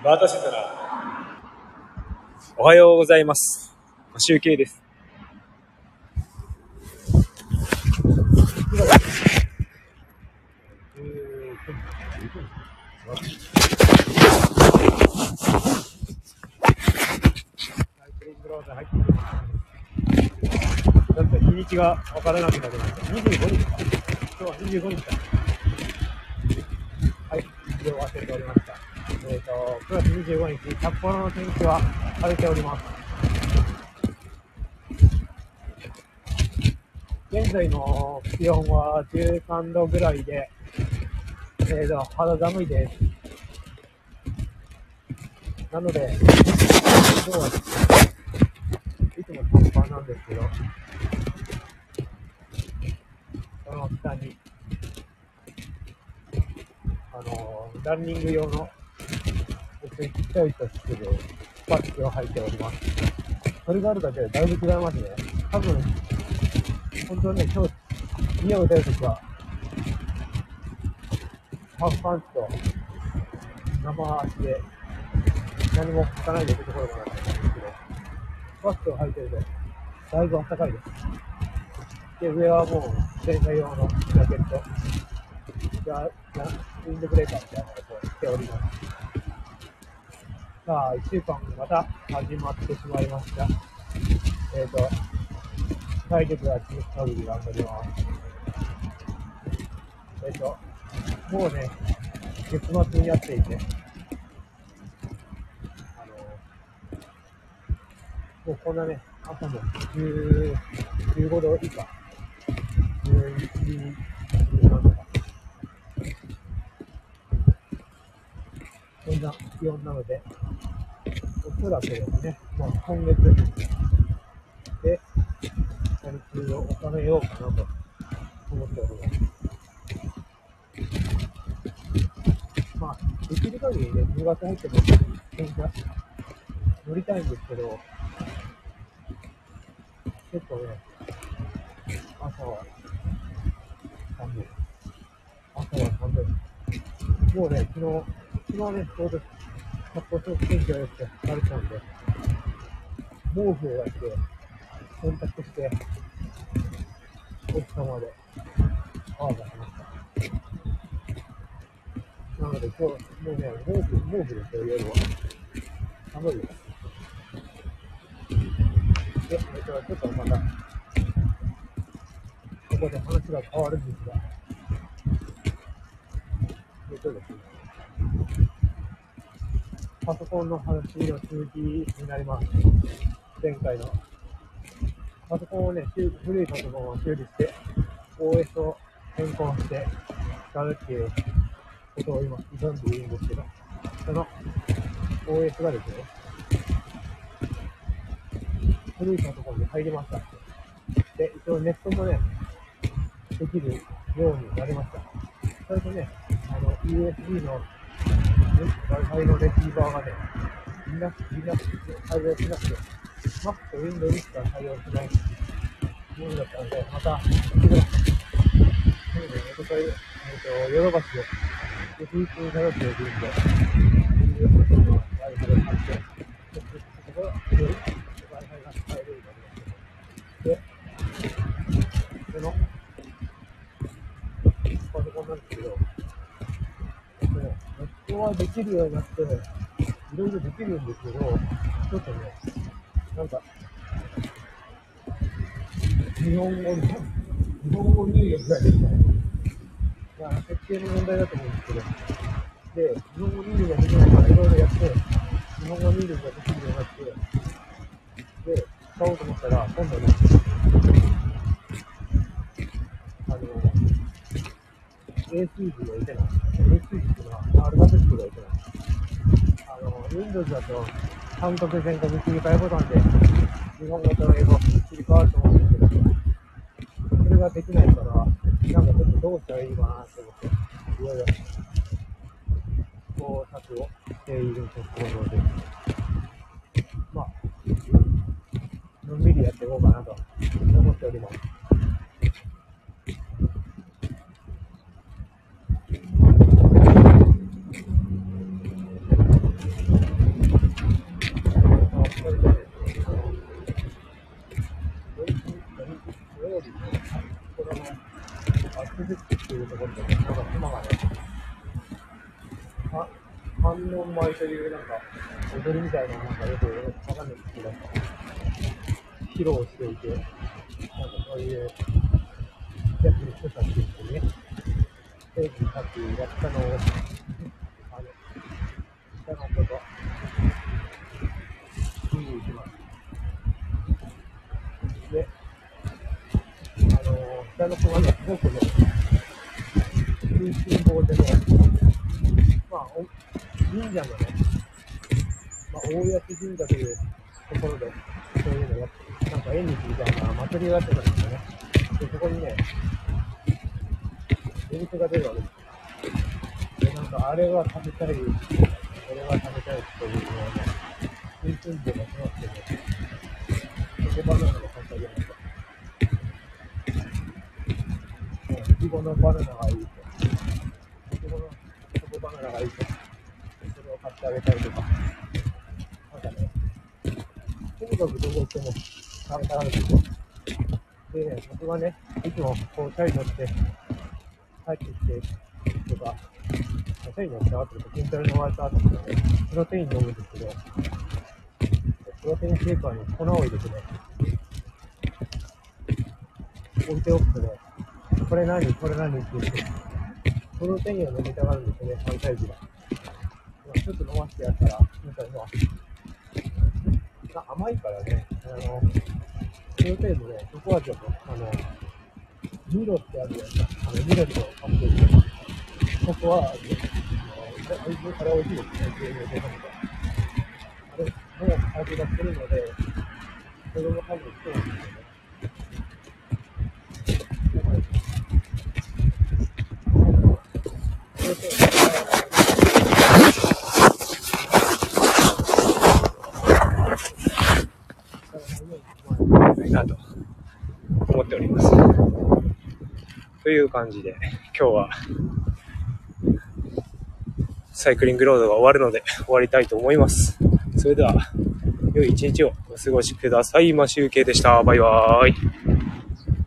待たせたら、おはようございます。集計です。だって日にちが分からなくなりました。25日か。今日は25日か。はい、日を忘れておりました。えっ、と、9月25日、札幌の天気は晴れております。現在の気温は13度ぐらいで、えーと、肌寒いです。なので、今日は、いつも短パンなんですけど、その下に、あの、ランニング用の、別にちっちゃいとしてるスパッツを履いております。それがあるだけでだいぶ違いますね。多分、本当ね、今日、家を出るときは、ハーフパンツと生足で何も履かないで行くところがあるんですけど、スパッツを履いてると、だいぶ暖かいです。で、上はもう、電車用のジャケット、じゃ、ウィンドブレーカーみたいなやつを着ております。さあ、1週間また始まってしまいました。えっ、ー、と、体力が続く限り頑張ります。えっ、ー、と、もうね、月末にやっていて、あの、もうこんなね、朝も10 15度以下、12、13度か。そんな気温なので、おそらくですね、まあ、今月で、初日を収めようかなと思っております。まあ、できる限りね、10月入っても、電車乗りたいんですけど、結構ね、朝は寒い。朝は寒い。もうね、昨日、昨日ね、ちょうど札幌すごく天気が良くて晴れてたんで、毛布を焼いて、洗濯して、お日様で泡が出ました。なので今日、もうね、毛布、毛布ですよ、夜は。寒いです。で、えっと、ちょっとまた、ここで話が変わるんですが、えっとですね、パソコンの話の続きになります。前回の。パソコンをね、古いパソコンを修理して、OS を変更して使うっていうことを今、挑んでいるんですけど、その OS がですね、古いパソコンに入りました。で、一応ネットもね、できるようになりました。それとね、あの、USB の Wi-Fi のレシーバーがね、みんな、みんな対応しなくて、Mac と Windows しか対応しないものだったので、また、一度、なので、おととい、えっ、と、ヨドバシで、翌日に頼っておくんで、Windows の Wi-Fi を買って、そこが使えるようになりました。で、その、パソコンなんですけど、えっとね、ネットはできるようになって、いろいろできるんですけど、ちょっとね、なんか、日本語の、日本語入力ができない。まあ、設計の問題だと思うんですけど、で、日本語入力ができないからいろいろやって、日本語入力ができるようになって、で、使おうと思ったら、今度ね、あの、A 数字がいけない。A 数字、アルファベットがいけない。あの、Windows だと、三角線角切り替えボタンで、日本語と英語切り替わると思うんですけど、それができないから、なんかちょっとどうしたらいいかなと思って、いろいろ、工作をしているところです。まあ、のんびりやっていこうかなと思っております。観音舞というなんか、踊りみたいななんかよくわかんないんですけど、披露していて、なんかそういうやつの人たちですね、テレビにさっきやったのを、あの、下の子と、見に行きます。で、あの、下の子がね、すごくね、食いしん坊でね、まあ、お神社のね、まあ、大谷神社というところで、そういうのやって、なんか縁日みたいな祭りをやってたんですよね。で、そこにね、出店が出るわけですよ。で、なん。か、あれは食べたい、これは食べたいというのをね、食いしん。でがしますけど、チョコバナナが買ってあげました。もういちごのバナナがいいと。いちごのチョコバナナがいいと。ってあげたりとか。なんかね、とにかくどこ行っても食べたがるんですよ。でね、僕がね、いつもこうチャリ乗って帰ってきてとか、チャリ乗ってあと筋トレの終わった後とかね、プロテイン飲むんですけど、プロテインシェイカーに粉を入れてね、置いておくとね、これ何これ何って言って、プロテインを飲みたがるんですよね、3歳児が。ちょっと飲ませてやったら、みたいな。な甘いからね、あの、プロテインもね、チョコ味をね、あの、ミロってあるやつ、あの、ミロとカップルで、チョコは、あの、あれ美味しいですね、牛乳で飲むと。あれの味がするので、それも多分そうなんですよね。だからプロテインいなと思っております。という感じで、今日はサイクリングロードが終わるので終わりたいと思います。それでは、良い一日をお過ごしください。マシュウケでした。バイバーイ。